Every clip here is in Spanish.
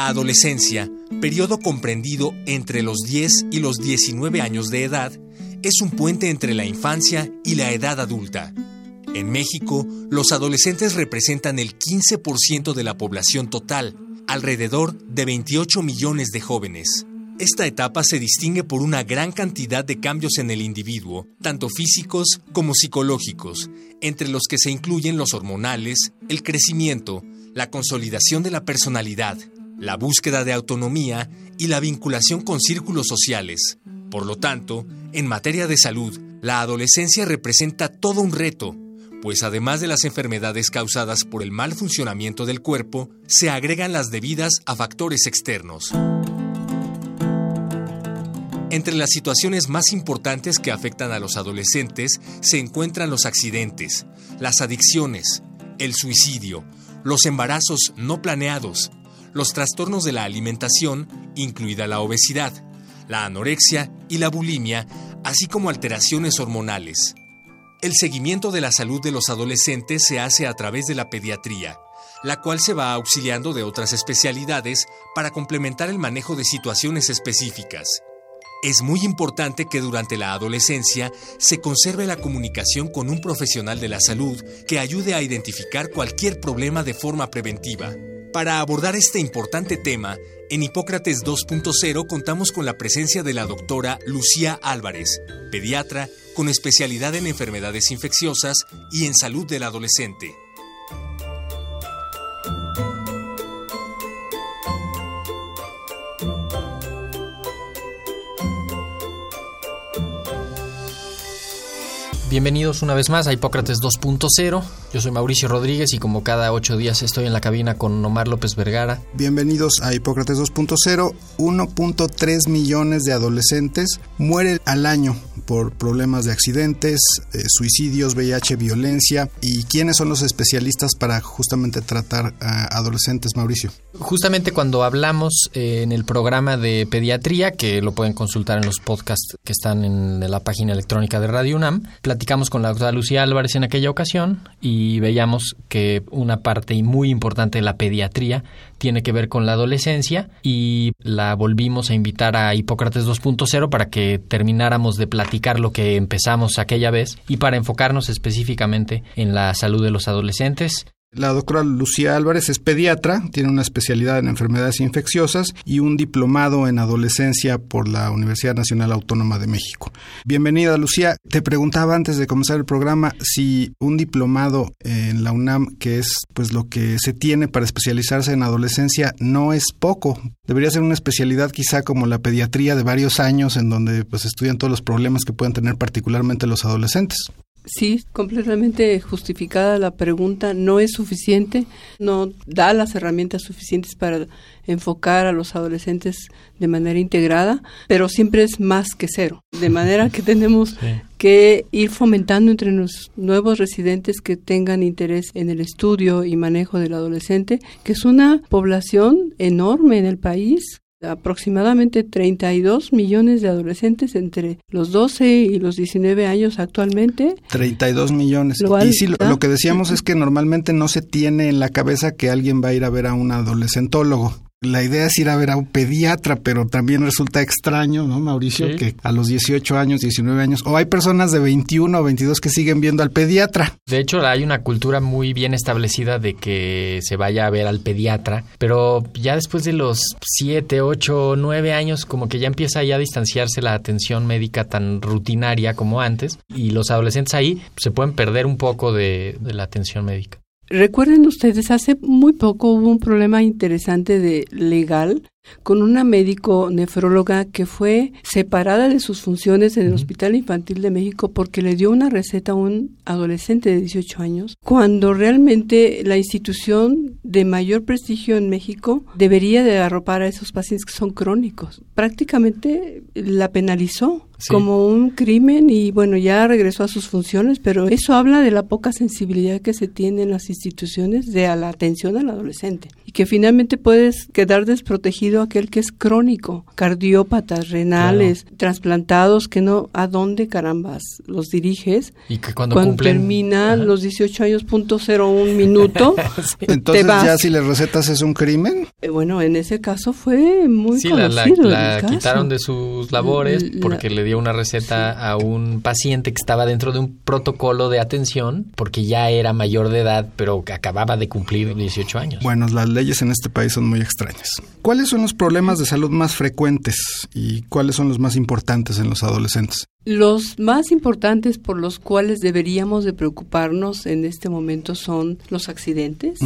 La adolescencia, periodo comprendido entre los 10 y los 19 años de edad, es un puente entre la infancia y la edad adulta. En México, los adolescentes representan el 15% de la población total, alrededor de 28 millones de jóvenes. Esta etapa se distingue por una gran cantidad de cambios en el individuo, tanto físicos como psicológicos, entre los que se incluyen los hormonales, el crecimiento, la consolidación de la personalidad, la búsqueda de autonomía y la vinculación con círculos sociales. Por lo tanto, en materia de salud, la adolescencia representa todo un reto, pues además de las enfermedades causadas por el mal funcionamiento del cuerpo, se agregan las debidas a factores externos. Entre las situaciones más importantes que afectan a los adolescentes se encuentran los accidentes, las adicciones, el suicidio, los embarazos no planeados, los trastornos de la alimentación, incluida la obesidad, la anorexia y la bulimia, así como alteraciones hormonales. El seguimiento de la salud de los adolescentes se hace a través de la pediatría, la cual se va auxiliando de otras especialidades para complementar el manejo de situaciones específicas. Es muy importante que durante la adolescencia se conserve la comunicación con un profesional de la salud que ayude a identificar cualquier problema de forma preventiva. Para abordar este importante tema, en Hipócrates 2.0 contamos con la presencia de la doctora Lucía Álvarez, pediatra con especialidad en enfermedades infecciosas y en salud del adolescente. Bienvenidos una vez más a Hipócrates 2.0. Yo soy Mauricio Rodríguez y como cada ocho días estoy en la cabina con Omar López Vergara. Bienvenidos a Hipócrates 2.0. 1.3 millones de adolescentes mueren al año por problemas de accidentes, eh, suicidios, VIH, violencia. ¿Y quiénes son los especialistas para justamente tratar a adolescentes, Mauricio? Justamente cuando hablamos eh, en el programa de pediatría, que lo pueden consultar en los podcasts que están en la página electrónica de Radio UNAM, platicamos con la doctora Lucía Álvarez en aquella ocasión y veíamos que una parte muy importante de la pediatría tiene que ver con la adolescencia y la volvimos a invitar a Hipócrates 2.0 para que termináramos de platicar lo que empezamos aquella vez y para enfocarnos específicamente en la salud de los adolescentes. La doctora Lucía Álvarez es pediatra, tiene una especialidad en enfermedades infecciosas y un diplomado en adolescencia por la Universidad Nacional Autónoma de México. Bienvenida, Lucía. Te preguntaba antes de comenzar el programa si un diplomado en la UNAM, que es pues lo que se tiene para especializarse en adolescencia, no es poco. Debería ser una especialidad quizá como la pediatría de varios años en donde pues estudian todos los problemas que pueden tener particularmente los adolescentes. Sí, completamente justificada la pregunta. No es suficiente, no da las herramientas suficientes para enfocar a los adolescentes de manera integrada, pero siempre es más que cero. De manera que tenemos que ir fomentando entre los nuevos residentes que tengan interés en el estudio y manejo del adolescente, que es una población enorme en el país aproximadamente 32 millones de adolescentes entre los 12 y los 19 años actualmente. 32 millones. y sí, lo, que decíamos es que normalmente no se tiene en la cabeza que alguien va a ir a ver a un adolescentólogo la idea es ir a ver a un pediatra, pero también resulta extraño, ¿no, Mauricio? Que a los 18 años, 19 años, o hay personas de 21 o 22 que siguen viendo al pediatra. De hecho, hay una cultura muy bien establecida de que se vaya a ver al pediatra, pero ya después de los 7, 8, 9 años, como que ya empieza ya a distanciarse la atención médica tan rutinaria como antes, y los adolescentes ahí se pueden perder un poco de, de la atención médica. Recuerden ustedes, hace muy poco hubo un problema interesante de legal con una médico nefróloga que fue separada de sus funciones en el Hospital Infantil de México porque le dio una receta a un adolescente de 18 años, cuando realmente la institución de mayor prestigio en México debería de arropar a esos pacientes que son crónicos. Prácticamente la penalizó como un crimen y bueno, ya regresó a sus funciones, pero eso habla de la poca sensibilidad que se tiene en las instituciones de a la atención al adolescente y que finalmente puedes quedar desprotegido aquel que es crónico, cardiópatas, renales, trasplantados, que no, ¿a dónde carambas los diriges? Y que cuando, terminan los 18 años, punto cero un minuto, Entonces ya si le recetas es un crimen. Eh, bueno, en ese caso fue muy sí, conocido. La, la, quitaron de sus labores porque le dio una receta a un paciente que estaba dentro de un protocolo de atención porque ya era mayor de edad, pero que acababa de cumplir 18 años. Bueno, las leyes en este país son muy extrañas. ¿Cuáles son los problemas de salud más frecuentes y cuáles son los más importantes en los adolescentes? Los más importantes por los cuales deberíamos de preocuparnos en este momento son los accidentes,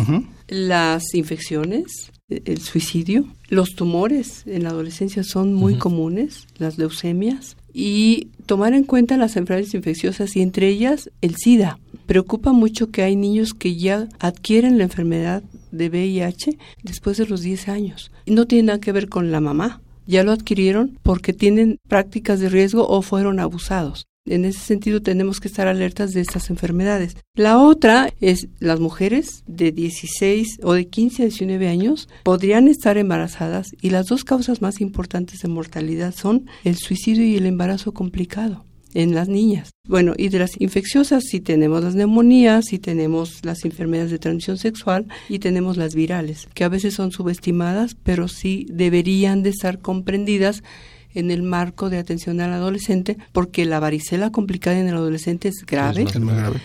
las infecciones, el suicidio, los tumores en la adolescencia son muy comunes, las leucemias, y tomar en cuenta las enfermedades infecciosas y entre ellas el SIDA. Preocupa mucho que hay niños que ya adquieren la enfermedad de VIH después de los 10 años. No tiene nada que ver con la mamá. Ya lo adquirieron porque tienen prácticas de riesgo o fueron abusados. En ese sentido tenemos que estar alertas de estas enfermedades. La otra es las mujeres de 16 o de 15 a 19 años podrían estar embarazadas y las dos causas más importantes de mortalidad son el suicidio y el embarazo complicado en las niñas. Bueno, y de las infecciosas sí tenemos las neumonías, sí tenemos las enfermedades de transmisión sexual y tenemos las virales, que a veces son subestimadas, pero sí deberían de estar comprendidas en el marco de atención al adolescente, porque la varicela complicada en el adolescente es grave,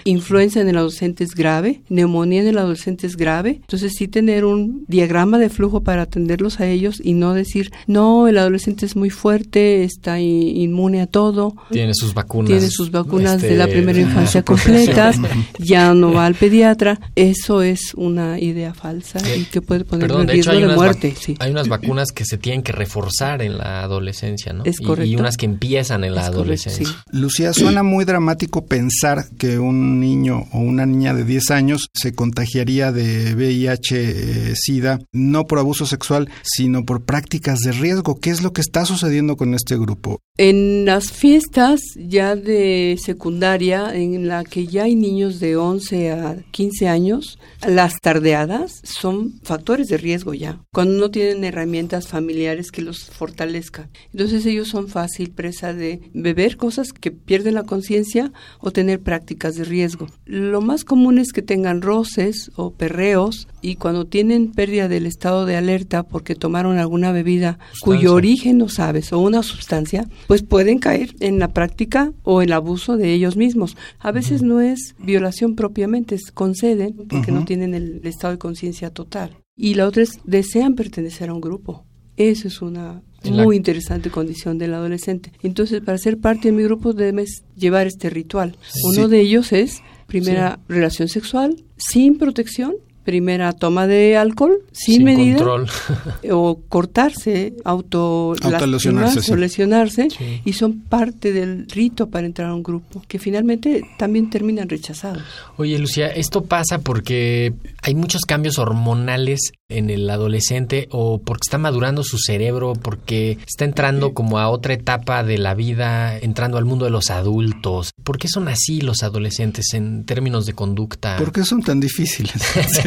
influenza en el adolescente es grave, neumonía en el adolescente es grave, entonces sí tener un diagrama de flujo para atenderlos a ellos y no decir, no, el adolescente es muy fuerte, está inmune a todo. Tiene sus vacunas. Tiene sus vacunas de la este, primera infancia completas, ya no va al pediatra, eso es una idea falsa y que puede poner en riesgo de, muerte. Hay unas vacunas que se tienen que reforzar en la adolescencia y, unas que empiezan en la adolescencia. Lucía, suena muy dramático pensar que un niño o una niña de 10 años se contagiaría de VIH-Sida eh, no por abuso sexual, sino por prácticas de riesgo. ¿Qué es lo que está sucediendo con este grupo? En las fiestas ya de secundaria, en la que ya hay niños de 11 a 15 años, las tardeadas son factores de riesgo ya, cuando no tienen herramientas familiares que los fortalezcan. Entonces ellos son fácil presa de beber cosas que pierden la conciencia o tener prácticas de riesgo. Lo más común es que tengan roces o perreos y cuando tienen pérdida del estado de alerta porque tomaron alguna bebida cuyo origen no sabes o una sustancia, pues pueden caer en la práctica o el abuso de ellos mismos. A veces no es violación propiamente, es conceden porque no tienen el estado de conciencia total. Y la otra es desean pertenecer a un grupo. Eso es una muy interesante condición del adolescente. Entonces, para ser parte de mi grupo debes llevar este ritual. Uno de ellos es primera relación sexual sin protección primera toma de alcohol sin, medida o cortarse, auto, o lesionarse y son parte del rito para entrar a un grupo que finalmente también terminan rechazados. Oye, Lucía, esto pasa porque hay muchos cambios hormonales en el adolescente o porque está madurando su cerebro, porque está entrando como a otra etapa de la vida, entrando al mundo de los adultos. ¿Por qué son así los adolescentes en términos de conducta? ¿Por qué son tan difíciles?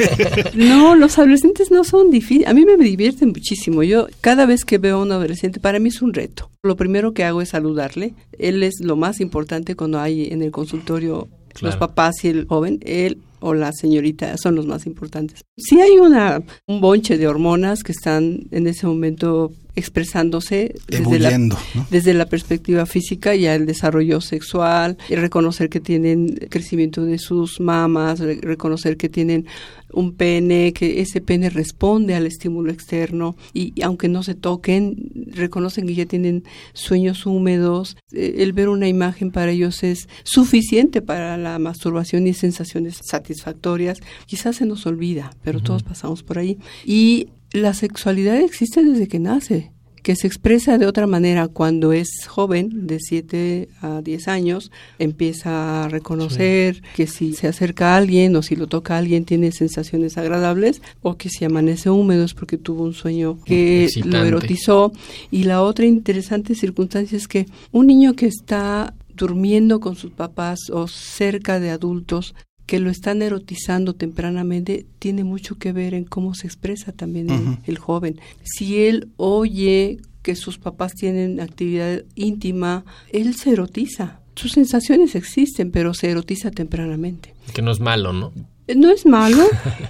no, los adolescentes no son difíciles. A mí me divierten muchísimo. Yo cada vez que veo a un adolescente, para mí es un reto. Lo primero que hago es saludarle. Él es lo más importante cuando hay en el consultorio los papás y el joven. Él o la señorita son los más importantes. Sí hay una, un bonche de hormonas que están en ese momento expresándose desde la, desde la perspectiva física y el desarrollo sexual, y reconocer que tienen crecimiento de sus mamas, reconocer que tienen un pene, que ese pene responde al estímulo externo y, aunque no se toquen, reconocen que ya tienen sueños húmedos. Eh, el ver una imagen para ellos es suficiente para la masturbación y sensaciones satisfactorias. Quizás se nos olvida, pero todos pasamos por ahí. Y La sexualidad existe desde que nace que se expresa de otra manera cuando es joven, de 7 a 10 años, empieza a reconocer que si se acerca a alguien o si lo toca a alguien tiene sensaciones agradables o que si amanece húmedo es porque tuvo un sueño que Excitante. lo erotizó. Y la otra interesante circunstancia es que un niño que está durmiendo con sus papás o cerca de adultos que lo están erotizando tempranamente tiene mucho que ver en cómo se expresa también el- el, joven. Si él oye que sus papás tienen actividad íntima, él se erotiza. Sus sensaciones existen, pero se erotiza tempranamente. Que no es malo, ¿no? No es malo,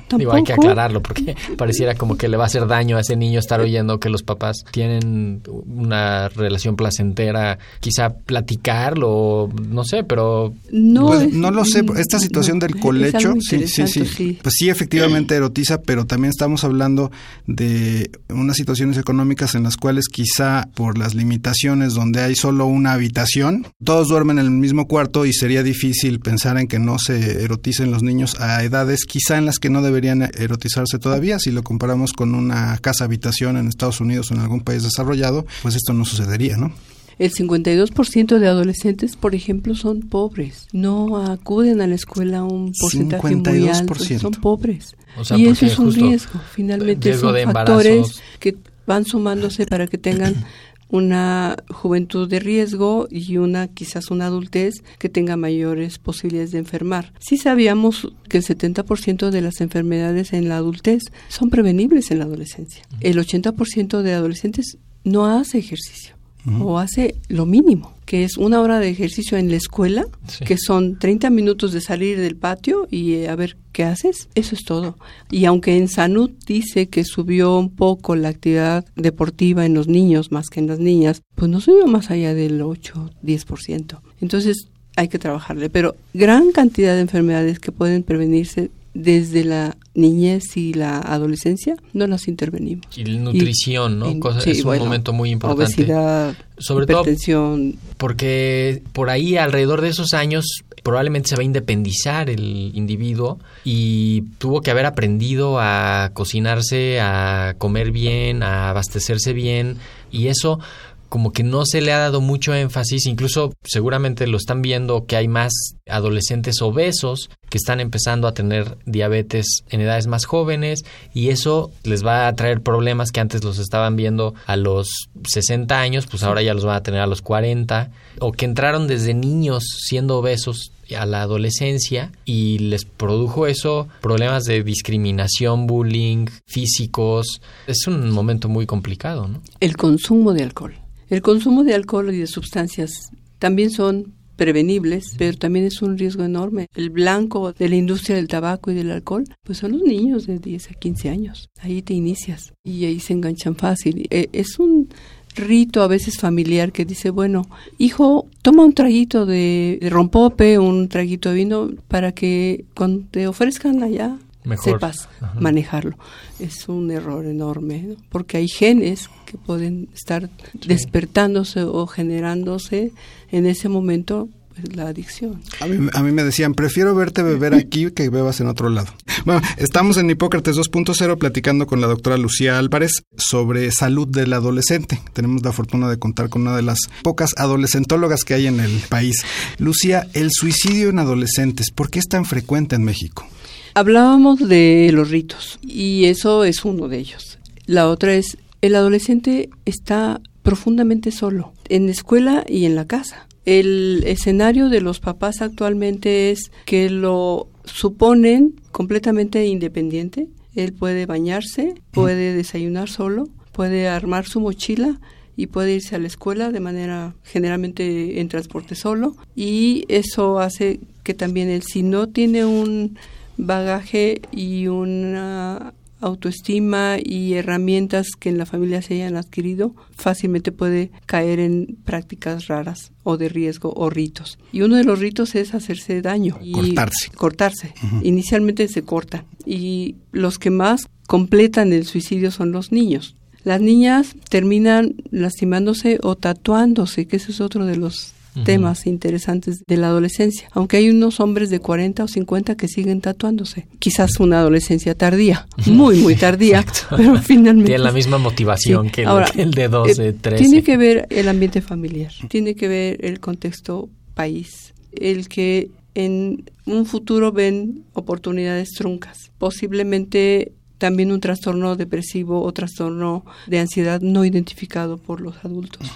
tampoco. Digo, hay que aclararlo porque pareciera como que le va a hacer daño a ese niño estar oyendo que los papás tienen una relación placentera, quizá platicarlo, no sé, pero No, Pues, es- no lo sé, esta situación no, del colecho, sí, sí, sí, interesante, pues sí, efectivamente erotiza, pero también estamos hablando de unas situaciones económicas en las cuales quizá por las limitaciones donde hay solo una habitación, todos duermen en el mismo cuarto y sería difícil pensar en que no se eroticen los niños a edades quizá en las que no deberían erotizarse todavía, si lo comparamos con una casa habitación en Estados Unidos o en algún país desarrollado, pues esto no sucedería, ¿no? El 52% de adolescentes, por ejemplo, son pobres. No acuden a la escuela un porcentaje muy alto. 52%. Son pobres. O sea, y eso porque es un riesgo. Finalmente riesgo son factores que van sumándose para que tengan una juventud de riesgo y una quizás una adultez que tenga mayores posibilidades de enfermar. Sí sabíamos que el 70% de las enfermedades en la adultez son prevenibles en la adolescencia. El 80% de adolescentes no hace ejercicio o hace lo mínimo, que es una hora de ejercicio en la escuela, Sí. que son 30 minutos de salir del patio y eh, a ver qué haces. Eso es todo. Y aunque en Sanud dice que subió un poco la actividad deportiva en los niños más que en las niñas, pues no subió más allá del 8-10%. Entonces hay que trabajarle. Pero gran cantidad de enfermedades que pueden prevenirse desde la niñez y la adolescencia, no las intervenimos. y la nutrición, ¿no? Y- Cosa- sí, es un bueno, momento muy importante. Obesidad, Sobre todo porque por ahí alrededor de esos años probablemente se va a independizar el individuo y tuvo que haber aprendido a cocinarse, a comer bien, a abastecerse bien y eso como que no se le ha dado mucho énfasis, incluso seguramente lo están viendo que hay más adolescentes obesos que están empezando a tener diabetes en edades más jóvenes y eso les va a traer problemas que antes los estaban viendo a los 60 años, pues ahora ya los van a tener a los 40 o que entraron desde niños siendo obesos a la adolescencia y les produjo eso problemas de discriminación, bullying, físicos. Es un momento muy complicado, ¿no? el consumo de alcohol. El consumo de alcohol y de sustancias también son prevenibles, pero también es un riesgo enorme. El blanco de la industria del tabaco y del alcohol, pues son los niños de 10 a 15 años. Ahí te inicias y ahí se enganchan fácil. Eh, Es un rito a veces familiar que dice, bueno, hijo, toma un traguito de, de rompope, un traguito de vino para que cuando te ofrezcan allá Mejor. sepas Ajá. manejarlo. Es un error enorme, ¿no? porque hay genes que pueden estar despertándose o generándose en ese momento pues, la adicción. A mí, a mí me decían, prefiero verte beber aquí que bebas en otro lado. Bueno, estamos en Hipócrates 2.0 platicando con la doctora Lucía Álvarez sobre salud del adolescente. Tenemos la fortuna de contar con una de las pocas adolescentólogas que hay en el país. Lucía, el suicidio en adolescentes, ¿por qué es tan frecuente en México? Hablábamos de los ritos y eso es uno de ellos. La otra es, el adolescente está profundamente solo, en la escuela y en la casa. El escenario de los papás actualmente es que lo suponen completamente independiente. Él puede bañarse, puede desayunar solo, puede armar su mochila y puede irse a la escuela de manera generalmente en transporte solo y eso hace que también él si no tiene un bagaje y una autoestima y herramientas que en la familia se hayan adquirido, fácilmente puede caer en prácticas raras o de riesgo o ritos. Y uno de los ritos es hacerse daño. y Cortarse. Cortarse. Inicialmente se corta. Y los que más completan el suicidio son los niños. Las niñas terminan lastimándose o tatuándose, que ese es otro de los temas interesantes de la adolescencia, aunque hay unos hombres de 40 o 50 que siguen tatuándose. Quizás una adolescencia tardía, muy, muy tardía, pero finalmente... Tiene la misma motivación que, el, Ahora, que el de 12, eh, 13. Tiene que ver el ambiente familiar, tiene que ver el contexto país, el que en un futuro ven oportunidades truncas, posiblemente también un trastorno depresivo o trastorno de ansiedad no identificado por los adultos.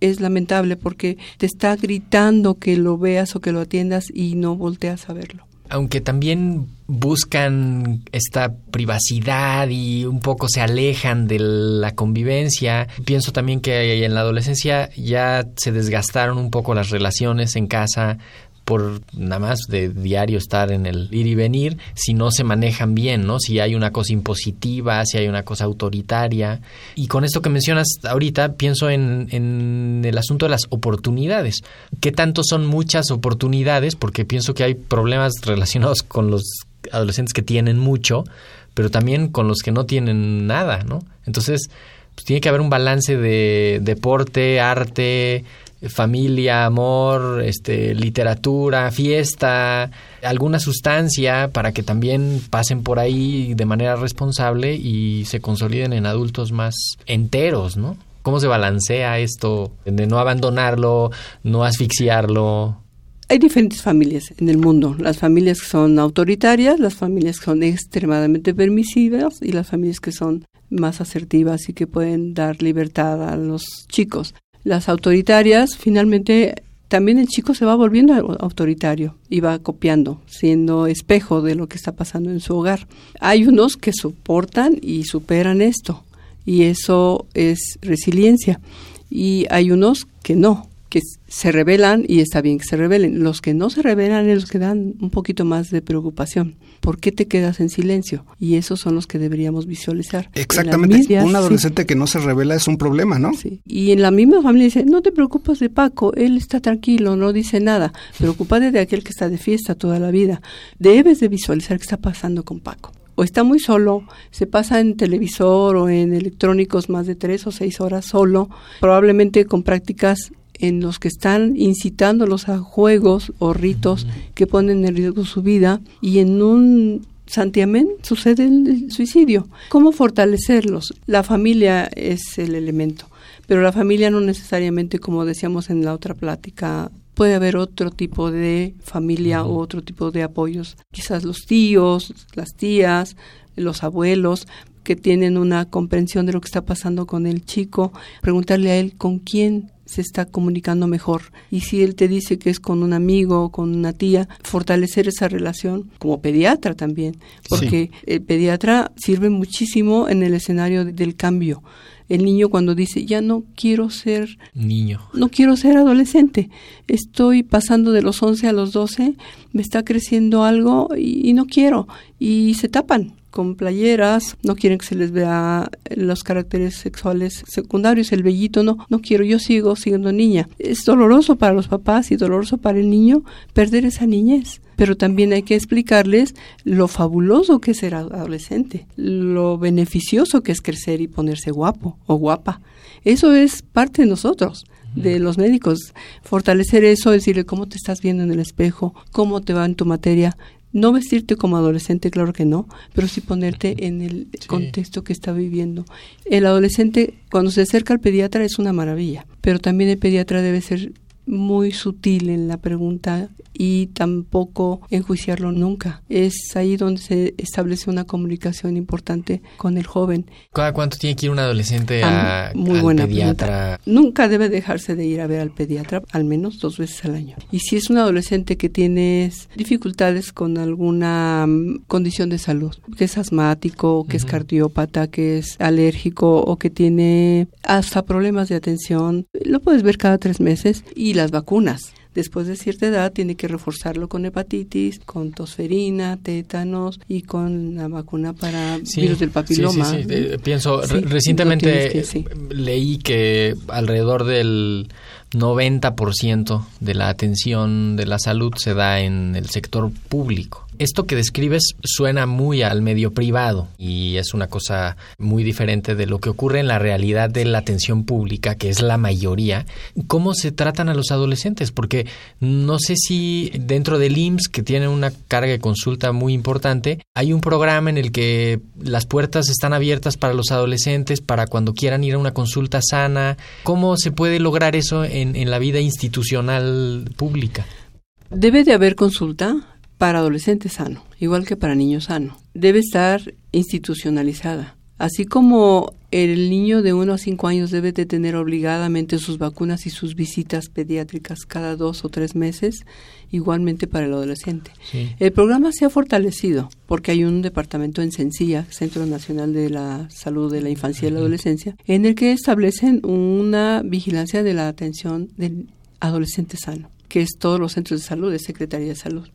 Es lamentable porque te está gritando que lo veas o que lo atiendas y no volteas a verlo. aunque también buscan esta privacidad y un poco se alejan de la convivencia, pienso también que en la adolescencia ya se desgastaron un poco las relaciones en casa por nada más de diario estar en el ir y venir, si no se manejan bien, ¿no? Si hay una cosa impositiva, si hay una cosa autoritaria. Y con esto que mencionas ahorita, pienso en, en el asunto de las oportunidades. ¿Qué tanto son muchas oportunidades? Porque pienso que hay problemas relacionados con los adolescentes que tienen mucho, pero también con los que no tienen nada, ¿no? Entonces, pues, tiene que haber un balance de deporte, arte, familia, amor, este, literatura, fiesta, alguna sustancia para que también pasen por ahí de manera responsable y se consoliden en adultos más enteros, ¿no? ¿Cómo se balancea esto de no abandonarlo, no asfixiarlo? Hay diferentes familias en el mundo, las familias que son autoritarias, las familias que son extremadamente permisivas y las familias que son más asertivas y que pueden dar libertad a los chicos. Las autoritarias, finalmente, también el chico se va volviendo autoritario y va copiando, siendo espejo de lo que está pasando en su hogar. Hay unos que soportan y superan esto, y eso es resiliencia. Y hay unos que no, que se rebelan y está bien que se rebelen. Los que no se rebelan es los que dan un poquito más de preocupación. ¿Por qué te quedas en silencio? Y esos son los que deberíamos visualizar. Exactamente. Un sí. adolescente que no se revela es un problema, ¿no? Sí. Y en la misma familia dice, no te preocupes de Paco, él está tranquilo, no dice nada. Preocúpate de aquel que está de fiesta toda la vida. Debes de visualizar qué está pasando con Paco. O está muy solo, se pasa en televisor o en electrónicos más de tres o seis horas solo, probablemente con prácticas en los que están incitándolos a juegos o ritos que ponen en riesgo su vida y en un santiamén sucede el, el suicidio. ¿Cómo fortalecerlos? La familia es el elemento, pero la familia no necesariamente, como decíamos en la otra plática, puede haber otro tipo de familia o otro tipo de apoyos. Quizás los tíos, las tías, los abuelos que tienen una comprensión de lo que está pasando con el chico, preguntarle a él con quién se está comunicando mejor. Y si él te dice que es con un amigo o con una tía, fortalecer esa relación como pediatra también, porque el pediatra sirve muchísimo en el escenario de- del cambio. El niño cuando dice, ya no quiero ser Niño. no quiero ser adolescente, estoy pasando de los 11 a los 12, me está creciendo algo y, y no quiero. Y se tapan con playeras, no quieren que se les vea los caracteres sexuales secundarios, el vellito, no, no quiero, yo sigo siendo niña. Es doloroso para los papás y doloroso para el niño perder esa niñez pero también hay que explicarles lo fabuloso que es ser adolescente, lo beneficioso que es crecer y ponerse guapo o guapa. Eso es parte de nosotros, de los médicos. Fortalecer eso, decirle cómo te estás viendo en el espejo, cómo te va en tu materia. No vestirte como adolescente, claro que no, pero sí ponerte en el contexto que está viviendo. El adolescente, cuando se acerca al pediatra, es una maravilla, pero también el pediatra debe ser muy sutil en la pregunta y tampoco enjuiciarlo nunca. Es ahí donde se establece una comunicación importante con el joven. ¿Cada cuánto tiene que ir un adolescente a, Ah, muy al buena pediatra? pregunta. Nunca debe dejarse de ir a ver al pediatra al menos dos veces al año. Y si es un adolescente que tiene dificultades con alguna mm, condición de salud, que es asmático, que es cardiópata, que es alérgico o que tiene hasta problemas de atención, lo puedes ver cada tres meses y las vacunas. Después de cierta edad tiene que reforzarlo con hepatitis, con tosferina, tétanos y con la vacuna para Sí, virus del papiloma. sí, sí, sí. Eh, pienso, re- recientemente que- leí que alrededor del 90% de la atención de la salud se da en el sector público. Esto que describes suena muy al medio privado y es una cosa muy diferente de lo que ocurre en la realidad de la atención pública, que es la mayoría. ¿Cómo se tratan a los adolescentes? Porque no sé si dentro del IMSS, que tiene una carga de consulta muy importante, hay un programa en el que las puertas están abiertas para los adolescentes, para cuando quieran ir a una consulta sana. ¿Cómo se puede lograr eso en, en la vida institucional pública? Debe de haber consulta para adolescentes sano, igual que para niños sano. Debe estar institucionalizada. Así como el niño de 1 a 5 años debe de tener obligadamente sus vacunas y sus visitas pediátricas cada dos o tres meses, igualmente para el adolescente. Sí. El programa se ha fortalecido porque hay un departamento en Sencilla, Centro Nacional de la Salud de la Infancia y la Adolescencia, en el que establecen una vigilancia de la atención del adolescente sano, que es todos los centros de salud, de Secretaría de Salud.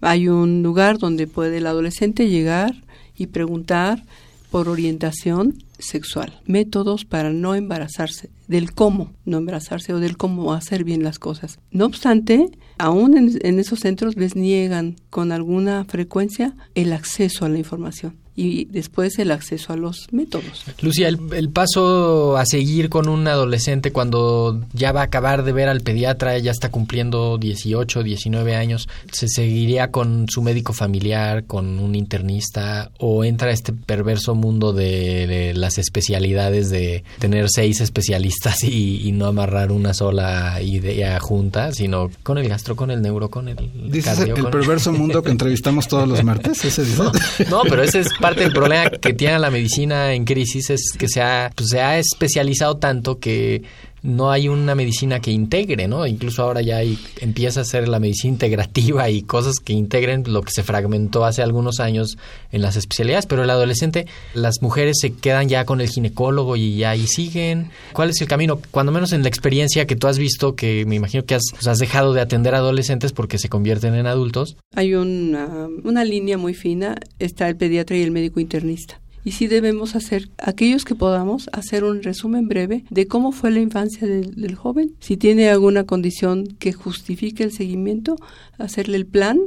Hay un lugar donde puede el adolescente llegar y preguntar por orientación sexual, métodos para no embarazarse, del cómo no embarazarse o del cómo hacer bien las cosas. No obstante, aún en, en esos centros les niegan con alguna frecuencia el acceso a la información y después el acceso a los métodos. Lucía, el, el, paso a seguir con un adolescente cuando ya va a acabar de ver al pediatra, ya está cumpliendo 18, 19 años, ¿se seguiría con su médico familiar, con un internista o entra a este perverso mundo de, de las especialidades de tener seis especialistas y, y, no amarrar una sola idea junta, sino con el gastro, con el neuro, con el... ¿Dices cardio, el, el perverso mundo que entrevistamos todos los martes? ¿Ese no, no, pero ese es parte del problema que tiene la medicina en crisis es que se ha, pues, se ha especializado tanto que no hay una medicina que integre, ¿no? Incluso ahora ya empieza a ser la medicina integrativa y cosas que integren lo que se fragmentó hace algunos años en las especialidades, pero el adolescente, las mujeres se quedan ya con el ginecólogo y ya ahí siguen. ¿Cuál es el camino? Cuando menos en la experiencia que tú has visto, que me imagino que has, pues, dejado de atender a adolescentes porque se convierten en adultos. Hay una línea muy fina, está el pediatra y el médico internista y sí debemos hacer, aquellos que podamos, hacer un resumen breve de cómo fue la infancia del, del, joven, si tiene alguna condición que justifique el seguimiento, hacerle el plan,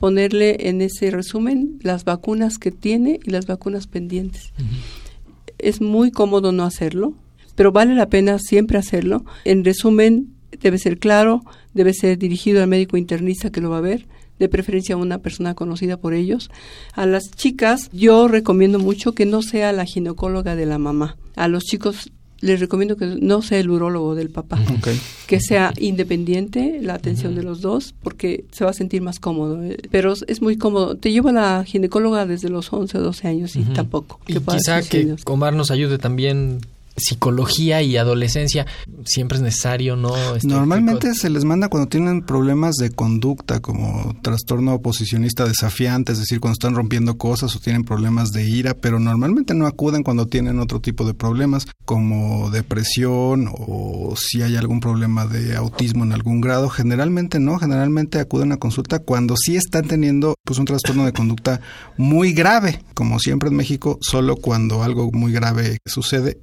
ponerle en ese resumen las vacunas que tiene y las vacunas pendientes. Uh -huh. Es muy cómodo no hacerlo, pero vale la pena siempre hacerlo. En resumen, debe ser claro, debe ser dirigido al médico internista que lo va a ver, de preferencia una persona conocida por ellos. A las chicas yo recomiendo mucho que no sea la ginecóloga de la mamá. A los chicos les recomiendo que no sea el urólogo del papá, okay. que sea independiente la atención uh -huh. de los dos, porque se va a sentir más cómodo. Pero es muy cómodo. Te lleva la ginecóloga desde los 11 o 12 años y uh -huh. tampoco. Y quizá que Omar nos ayude también psicología y adolescencia siempre es necesario no este normalmente tipo... se les manda cuando tienen problemas de conducta como trastorno oposicionista desafiante es decir cuando están rompiendo cosas o tienen problemas de ira pero normalmente no acuden cuando tienen otro tipo de problemas como depresión o si hay algún problema de autismo en algún grado. Generalmente no generalmente acuden a consulta cuando sí están teniendo pues un trastorno de conducta muy grave como siempre en México solo cuando algo muy grave sucede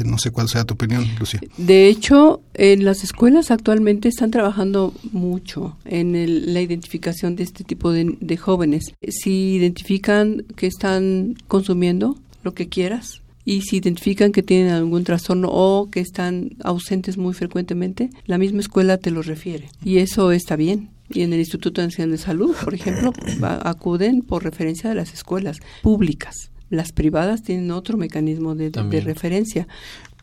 asiste no sé cuál sea tu opinión, Lucía. De hecho, en las escuelas actualmente están trabajando mucho en el, la identificación de este tipo de, de jóvenes. Si identifican que están consumiendo lo que quieras, y si identifican que tienen algún trastorno o que están ausentes muy frecuentemente, la misma escuela te lo refiere. Y eso está bien. Y en el Instituto Nacional de Salud, por ejemplo, acuden por referencia de las escuelas públicas. Las privadas tienen otro mecanismo de, de referencia.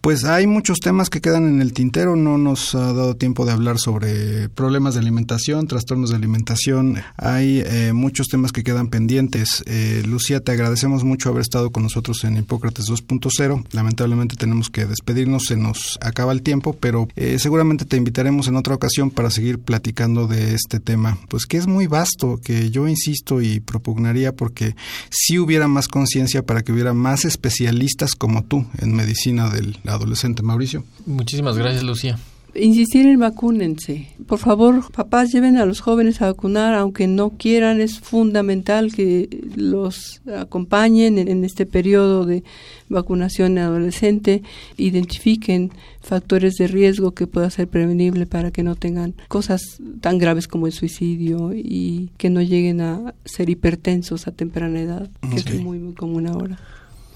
Pues hay muchos temas que quedan en el tintero, no nos ha dado tiempo de hablar sobre problemas de alimentación, trastornos de alimentación, hay eh, muchos temas que quedan pendientes. Eh, Lucía, te agradecemos mucho haber estado con nosotros en Hipócrates 2.0, lamentablemente tenemos que despedirnos, se nos acaba el tiempo, pero eh, seguramente te invitaremos en otra ocasión para seguir platicando de este tema, pues que es muy vasto, que yo insisto y propugnaría porque si hubiera más conciencia para que hubiera más especialistas como tú en medicina del adolescente. Mauricio. Muchísimas gracias, Lucía. insistir en vacúnense. Por favor, papás lleven a los jóvenes a vacunar, aunque no quieran, es fundamental que los acompañen en, este periodo de vacunación adolescente, identifiquen factores de riesgo que pueda ser prevenible para que no tengan cosas tan graves como el suicidio y que no lleguen a ser hipertensos a temprana edad, que es muy, muy común ahora.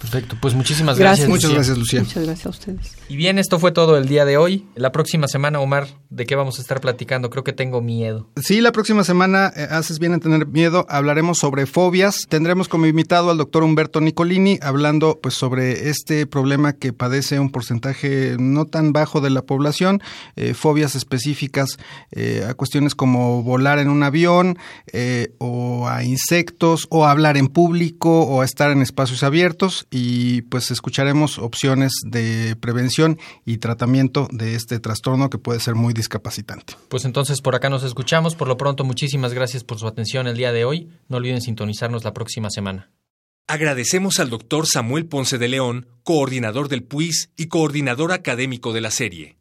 Perfecto, pues muchísimas gracias. Muchas gracias, Lucía. Muchas gracias a ustedes. Y bien, esto fue todo el día de hoy. La próxima semana, Omar, ¿de qué vamos a estar platicando? Creo que tengo miedo. Sí, la próxima semana, eh, haces bien en tener miedo, hablaremos sobre fobias. Tendremos como invitado al doctor Humberto Nicolini hablando pues sobre este problema que padece un porcentaje no tan bajo de la población, eh, fobias específicas eh, a cuestiones como volar en un avión o a insectos o a hablar en público o a estar en espacios abiertos y pues escucharemos opciones de prevención y tratamiento de este trastorno que puede ser muy discapacitante. Pues entonces por acá nos escuchamos. Por lo pronto, muchísimas gracias por su atención el día de hoy. No olviden sintonizarnos la próxima semana. Agradecemos al doctor Samuel Ponce de León, coordinador del PUIS y coordinador académico de la serie